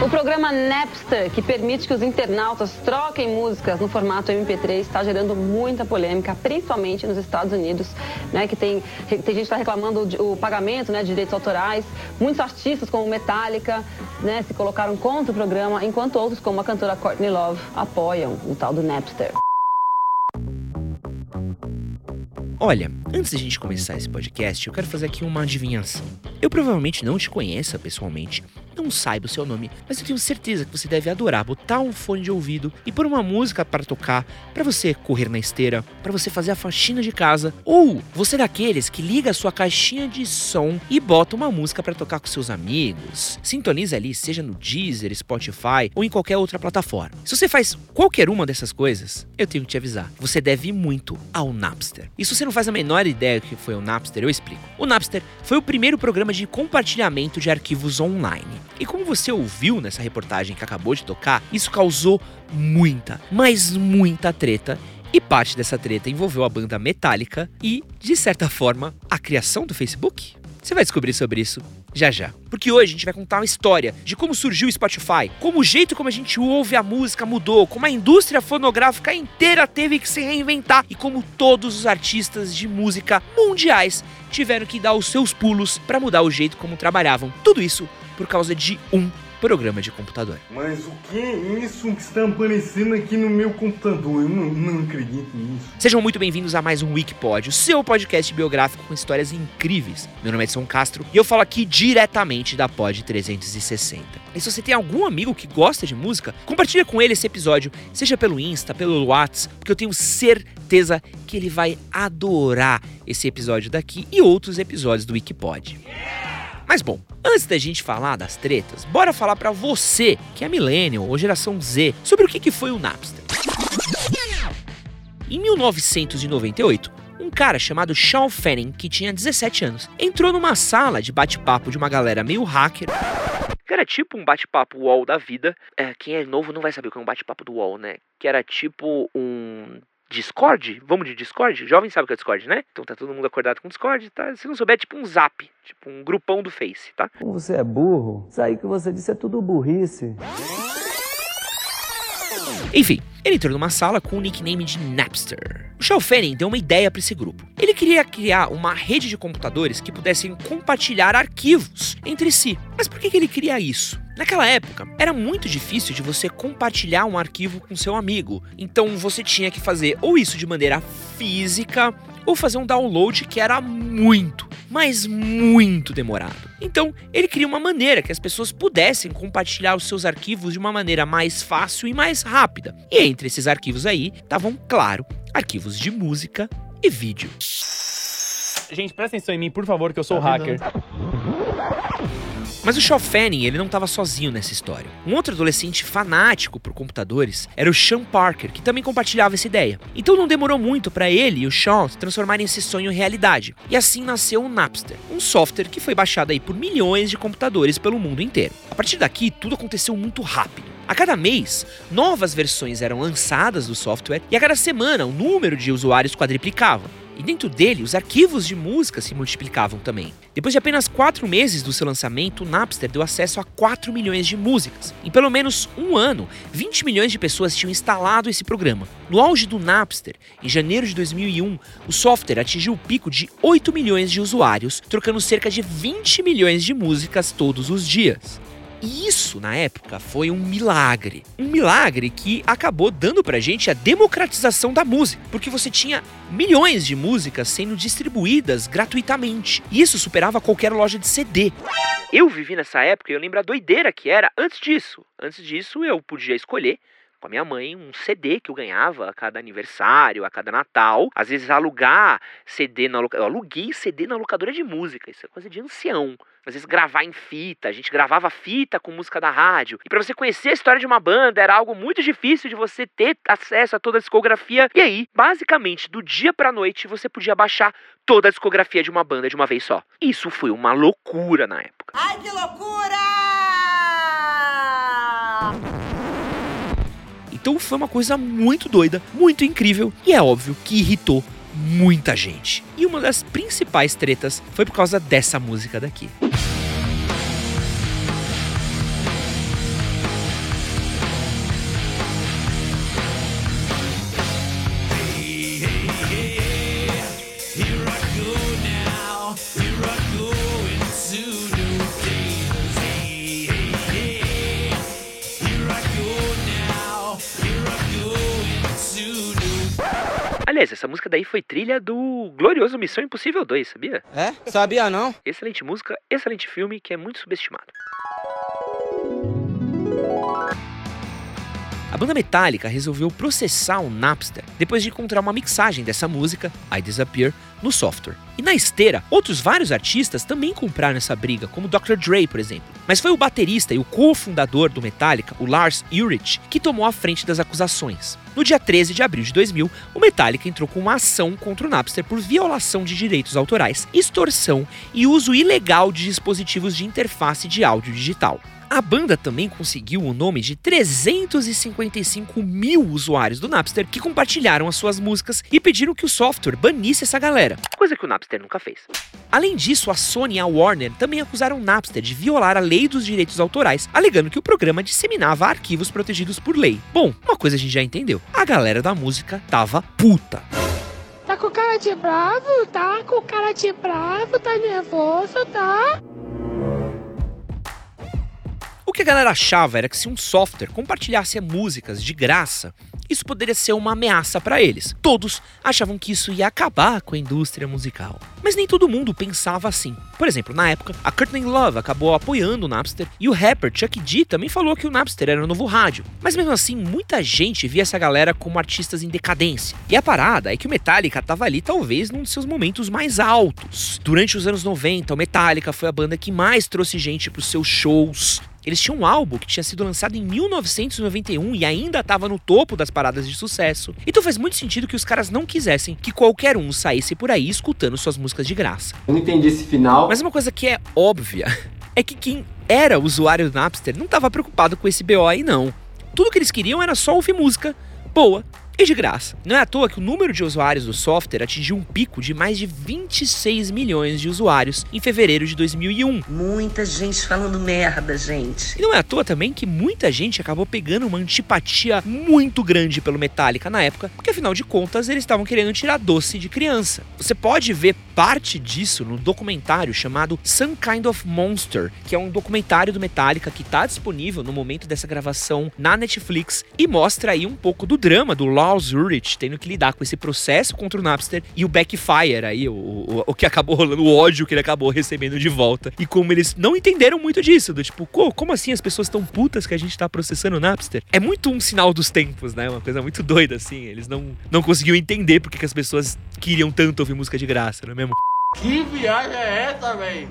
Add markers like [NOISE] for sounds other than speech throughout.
O programa Napster, que permite que os internautas troquem músicas no formato MP3, está gerando muita polêmica, principalmente nos Estados Unidos, né, que tem, tem gente que está reclamando o pagamento né, de direitos autorais. Muitos artistas, como Metallica, né, se colocaram contra o programa, enquanto outros, como a cantora Courtney Love, apoiam o tal do Napster. Olha, antes da gente começar esse podcast, eu quero fazer aqui uma adivinhação. Eu provavelmente não te conheça pessoalmente, não saiba o seu nome, mas eu tenho certeza que você deve adorar botar um fone de ouvido e pôr uma música para tocar, para você correr na esteira, para você fazer a faxina de casa, ou você é daqueles que liga a sua caixinha de som e bota uma música para tocar com seus amigos. Sintoniza ali, seja no Deezer, Spotify ou em qualquer outra plataforma. Se você faz qualquer uma dessas coisas, eu tenho que te avisar, você deve muito ao Napster. E se você não faz a menor ideia do que foi o Napster, eu explico. O Napster foi o primeiro programa de compartilhamento de arquivos online. E como você ouviu nessa reportagem que acabou de tocar, isso causou muita, mas muita treta. E parte dessa treta envolveu a banda Metallica e, de certa forma, a criação do Facebook. Você vai descobrir sobre isso já já. Porque hoje a gente vai contar uma história de como surgiu o Spotify, como o jeito como a gente ouve a música mudou, como a indústria fonográfica inteira teve que se reinventar e como todos os artistas de música mundiais tiveram que dar os seus pulos para mudar o jeito como trabalhavam. Tudo isso por causa de um programa de computador. Mas o que é isso que está aparecendo aqui no meu computador? Eu não, não acredito nisso. Sejam muito bem-vindos a mais um Wikipod, o seu podcast biográfico com histórias incríveis. Meu nome é Edson Castro e eu falo aqui diretamente da Pod 360. E se você tem algum amigo que gosta de música, compartilha com ele esse episódio, seja pelo Insta, pelo WhatsApp, porque eu tenho certeza que ele vai adorar esse episódio daqui e outros episódios do Wikipod. Mas bom, antes da gente falar das tretas, bora falar para você, que é millennial ou geração Z, sobre o que, foi o Napster. Em 1998, um cara chamado Sean Fanning, que tinha 17 anos, entrou numa sala de bate-papo de uma galera meio hacker. Que era tipo um bate-papo UOL da vida. É, quem é novo não vai saber o que é um bate-papo do UOL, né? Que era tipo um Discord? Vamos de Discord? Jovem sabe o que é Discord, né? Então tá todo mundo acordado com Discord, tá? Se não souber, é tipo um zap, tipo um grupão do Face, tá? Como você é burro, isso aí que você disse é tudo burrice. Enfim, ele entrou numa sala com o nickname de Napster. O Shao Fanning deu uma ideia para esse grupo. Ele queria criar uma rede de computadores que pudessem compartilhar arquivos entre si. Mas por que ele queria isso? Naquela época, era muito difícil de você compartilhar um arquivo com seu amigo. Então você tinha que fazer ou isso de maneira física ou fazer um download que era muito, mas muito demorado. Então, ele queria uma maneira que as pessoas pudessem compartilhar os seus arquivos de uma maneira mais fácil e mais rápida. E entre esses arquivos aí, estavam, claro, arquivos de música e vídeo. Gente, presta atenção em mim, por favor, que eu sou hacker. Mas o Shaw Fanning, ele não estava sozinho nessa história. Um outro adolescente fanático por computadores era o Sean Parker, que também compartilhava essa ideia. Então não demorou muito para ele e o Sean transformarem esse sonho em realidade. E assim nasceu o Napster, um software que foi baixado aí por milhões de computadores pelo mundo inteiro. A partir daqui, tudo aconteceu muito rápido. A cada mês, novas versões eram lançadas do software e a cada semana o número de usuários quadriplicava. E dentro dele, os arquivos de música se multiplicavam também. Depois de apenas quatro meses do seu lançamento, o Napster deu acesso a 4 milhões de músicas. Em pelo menos um ano, 20 milhões de pessoas tinham instalado esse programa. No auge do Napster, em janeiro de 2001, o software atingiu o pico de 8 milhões de usuários, trocando cerca de 20 milhões de músicas todos os dias. E isso, na época, foi um milagre. Um milagre que acabou dando pra gente a democratização da música, porque você tinha milhões de músicas sendo distribuídas gratuitamente. E isso superava qualquer loja de CD. Eu vivi nessa época e eu lembro a doideira que era antes disso. Antes disso, eu podia escolher com a minha mãe um CD que eu ganhava a cada aniversário, a cada Natal. Às vezes alugar CD na locadora. Eu aluguei CD na locadora de música. Isso é coisa de ancião. Às vezes gravar em fita, a gente gravava fita com música da rádio. E para você conhecer a história de uma banda era algo muito difícil de você ter acesso a toda a discografia. E aí, basicamente, do dia pra noite, você podia baixar toda a discografia de uma banda de uma vez só. Isso foi uma loucura na época. Ai, que loucura! Então foi uma coisa muito doida, muito incrível e é óbvio que irritou muita gente. E uma das principais tretas foi por causa dessa música daqui. Aliás, essa música daí foi trilha do glorioso Missão Impossível 2, sabia? É? Sabia não? Excelente música, excelente filme que é muito subestimado. A banda Metallica resolveu processar o Napster depois de encontrar uma mixagem dessa música, I Disappear, no software. E na esteira, outros vários artistas também compraram essa briga, como Dr. Dre, por exemplo. Mas foi o baterista e o cofundador do Metallica, o Lars Ulrich, que tomou a frente das acusações. No dia 13 de abril de 2000, o Metallica entrou com uma ação contra o Napster por violação de direitos autorais, extorsão e uso ilegal de dispositivos de interface de áudio digital. A banda também conseguiu o nome de 355 mil usuários do Napster que compartilharam as suas músicas e pediram que o software banisse essa galera, coisa que o Napster nunca fez. Além disso, a Sony e a Warner também acusaram o Napster de violar a lei dos direitos autorais, alegando que o programa disseminava arquivos protegidos por lei. Bom, uma coisa a gente já entendeu: a galera da música tava puta. Tá com cara de bravo, tá com cara de bravo, tá nervoso, tá? Que a galera achava era que se um software compartilhasse músicas de graça, isso poderia ser uma ameaça para eles. Todos achavam que isso ia acabar com a indústria musical. Mas nem todo mundo pensava assim. Por exemplo, na época, a Courtney Love acabou apoiando o Napster e o rapper Chuck D também falou que o Napster era o novo rádio. Mas mesmo assim, muita gente via essa galera como artistas em decadência. E a parada é que o Metallica tava ali talvez num de seus momentos mais altos. Durante os anos 90, o Metallica foi a banda que mais trouxe gente para os seus shows. Eles tinham um álbum que tinha sido lançado em 1991 e ainda estava no topo das paradas de sucesso. Então faz muito sentido que os caras não quisessem que qualquer um saísse por aí escutando suas músicas de graça. Eu não entendi esse final. Mas uma coisa que é óbvia [LAUGHS] é que quem era usuário do Napster não estava preocupado com esse BO aí não. Tudo que eles queriam era só ouvir música boa e de graça. Não é à toa que o número de usuários do software atingiu um pico de mais de 26 milhões de usuários em fevereiro de 2001. Muita gente falando merda, gente. E não é à toa também que muita gente acabou pegando uma antipatia muito grande pelo Metallica na época, porque afinal de contas eles estavam querendo tirar doce de criança. Você pode ver parte disso no documentário chamado Some Kind of Monster, que é um documentário do Metallica que está disponível no momento dessa gravação na Netflix e mostra aí um pouco do drama do Lars Ulrich tendo que lidar com esse processo contra o Napster e o backfire aí, o, o, o que acabou rolando, o ódio que ele acabou recebendo de volta. E como eles não entenderam muito disso, do tipo, como assim as pessoas estão putas que a gente tá processando o Napster? É muito um sinal dos tempos, né? Uma coisa muito doida, assim. Eles não, não conseguiam entender porque que as pessoas queriam tanto ouvir música de graça, não é mesmo? Que viagem é essa, velho?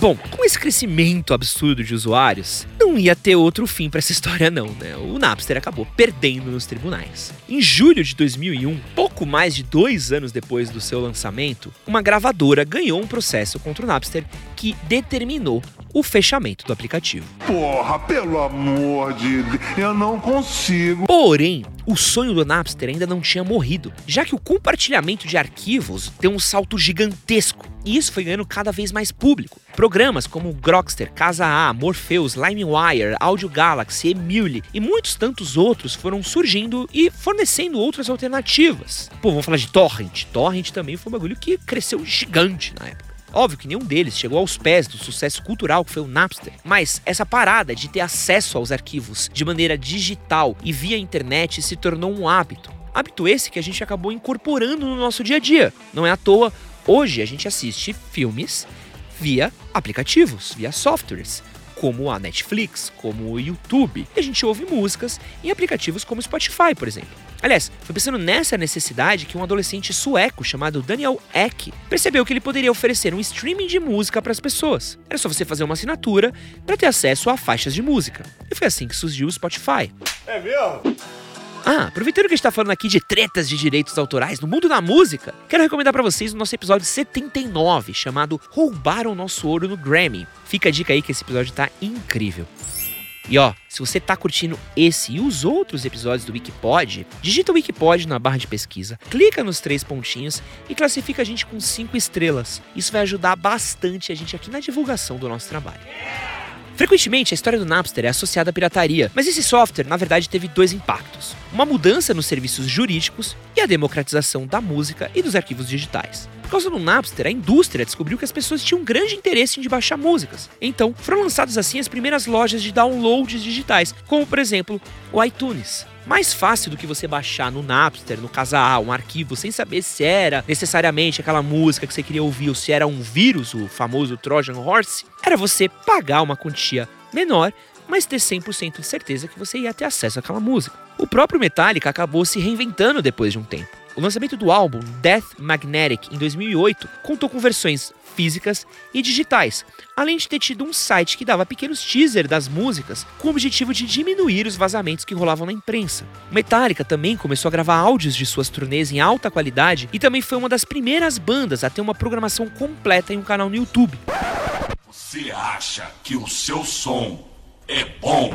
Bom, com esse crescimento absurdo de usuários, não ia ter outro fim para essa [LAUGHS] história não, né? O Napster acabou perdendo nos tribunais. Em julho de 2001, pouco mais de dois anos depois do seu lançamento, uma gravadora ganhou um processo contra o Napster que determinou o fechamento do aplicativo. Porra, pelo amor de Deus, eu não consigo. Porém, o sonho do Napster ainda não tinha morrido, já que o compartilhamento de arquivos deu um salto gigantesco. E isso foi ganhando cada vez mais público. Programas como Grokster, Casa A, Morpheus, LimeWire, Audio Galaxy, Emule e muitos tantos outros foram surgindo e fornecendo outras alternativas. Pô, vamos falar de Torrent. Torrent também foi um bagulho que cresceu gigante na época. Óbvio que nenhum deles chegou aos pés do sucesso cultural que foi o Napster, mas essa parada de ter acesso aos arquivos de maneira digital e via internet se tornou um hábito. Hábito esse que a gente acabou incorporando no nosso dia a dia. Não é à toa, hoje a gente assiste filmes via aplicativos, via softwares como a Netflix, como o YouTube. E a gente ouve músicas em aplicativos como o Spotify, por exemplo. Aliás, foi pensando nessa necessidade que um adolescente sueco chamado Daniel Ek percebeu que ele poderia oferecer um streaming de música para as pessoas. Era só você fazer uma assinatura para ter acesso a faixas de música. E foi assim que surgiu o Spotify. É mesmo? Ah, aproveitando que a gente tá falando aqui de tretas de direitos autorais no mundo da música, quero recomendar para vocês o nosso episódio 79, chamado Roubaram Nosso Ouro no Grammy. Fica a dica aí que esse episódio tá incrível. E ó, se você tá curtindo esse e os outros episódios do Wikipod, digita Wikipod na barra de pesquisa, clica nos três pontinhos e classifica a gente com cinco estrelas. Isso vai ajudar bastante a gente aqui na divulgação do nosso trabalho. Frequentemente, a história do Napster é associada à pirataria, mas esse software, na verdade, teve dois impactos: uma mudança nos serviços jurídicos e a democratização da música e dos arquivos digitais. Por causa do Napster, a indústria descobriu que as pessoas tinham um grande interesse em baixar músicas. Então, foram lançadas assim as primeiras lojas de downloads digitais, como por exemplo o iTunes. mais fácil do que você baixar no Napster, no Casa um arquivo, sem saber se era necessariamente aquela música que você queria ouvir ou se era um vírus, o famoso Trojan Horse, era você pagar uma quantia menor mas ter 100% de certeza que você ia ter acesso àquela música. O próprio Metallica acabou se reinventando depois de um tempo. O lançamento do álbum Death Magnetic em 2008 contou com versões físicas e digitais, além de ter tido um site que dava pequenos teaser das músicas com o objetivo de diminuir os vazamentos que rolavam na imprensa. Metallica também começou a gravar áudios de suas turnês em alta qualidade e também foi uma das primeiras bandas a ter uma programação completa em um canal no YouTube. Você acha que o seu som é bom?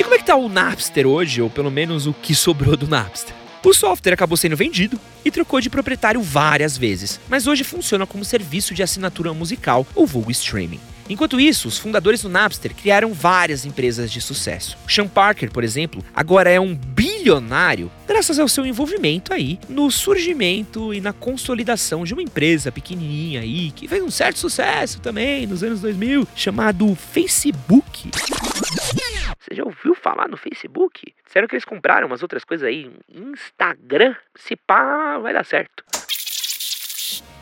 E como é que tá o Napster hoje, ou pelo menos o que sobrou do Napster? O software acabou sendo vendido e trocou de proprietário várias vezes, mas hoje funciona como serviço de assinatura musical ou vulgo streaming. Enquanto isso, os fundadores do Napster criaram várias empresas de sucesso. Sean Parker, por exemplo, agora é um bilionário graças ao seu envolvimento aí no surgimento e na consolidação de uma empresa pequenininha aí que fez um certo sucesso também nos anos 2000, chamado Facebook. Você já ouviu falar no Facebook? Disseram que eles compraram umas outras coisas aí. Instagram, se pá, vai dar certo.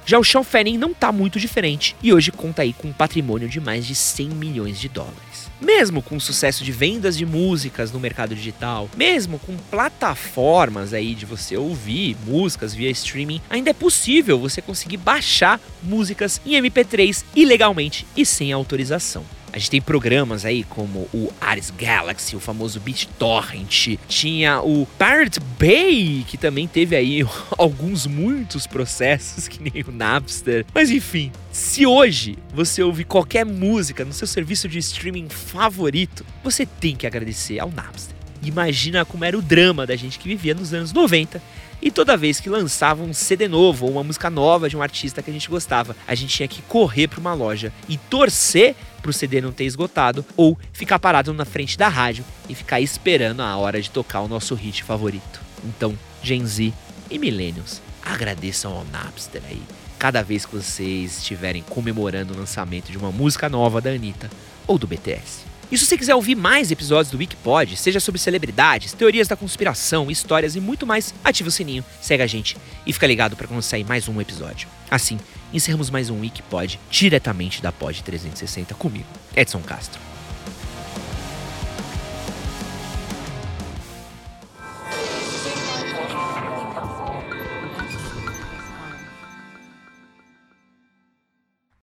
Já o Sean não tá muito diferente e hoje conta aí com um patrimônio de mais de 100 milhões de dólares. Mesmo com o sucesso de vendas de músicas no mercado digital, mesmo com plataformas aí de você ouvir músicas via streaming, ainda é possível você conseguir baixar músicas em MP3 ilegalmente e sem autorização. A gente tem programas aí como o Ares Galaxy, o famoso BitTorrent. Tinha o Pirate Bay, que também teve aí [LAUGHS] alguns, muitos processos, que nem o Napster. Mas enfim, se hoje você ouve qualquer música no seu serviço de streaming favorito, você tem que agradecer ao Napster. Imagina como era o drama da gente que vivia nos anos 90 e toda vez que lançava um CD novo ou uma música nova de um artista que a gente gostava, a gente tinha que correr para uma loja e torcer para o CD não ter esgotado ou ficar parado na frente da rádio e ficar esperando a hora de tocar o nosso hit favorito. Então, Gen Z e Millennials, agradeçam ao Napster aí. Cada vez que vocês estiverem comemorando o lançamento de uma música nova da Anitta ou do BTS. E se você quiser ouvir mais episódios do Wikipod, seja sobre celebridades, teorias da conspiração, histórias e muito mais, ative o sininho, segue a gente e fica ligado para quando sair mais um episódio. Assim, encerramos mais um Wikipod diretamente da Pod 360 comigo, Edson Castro.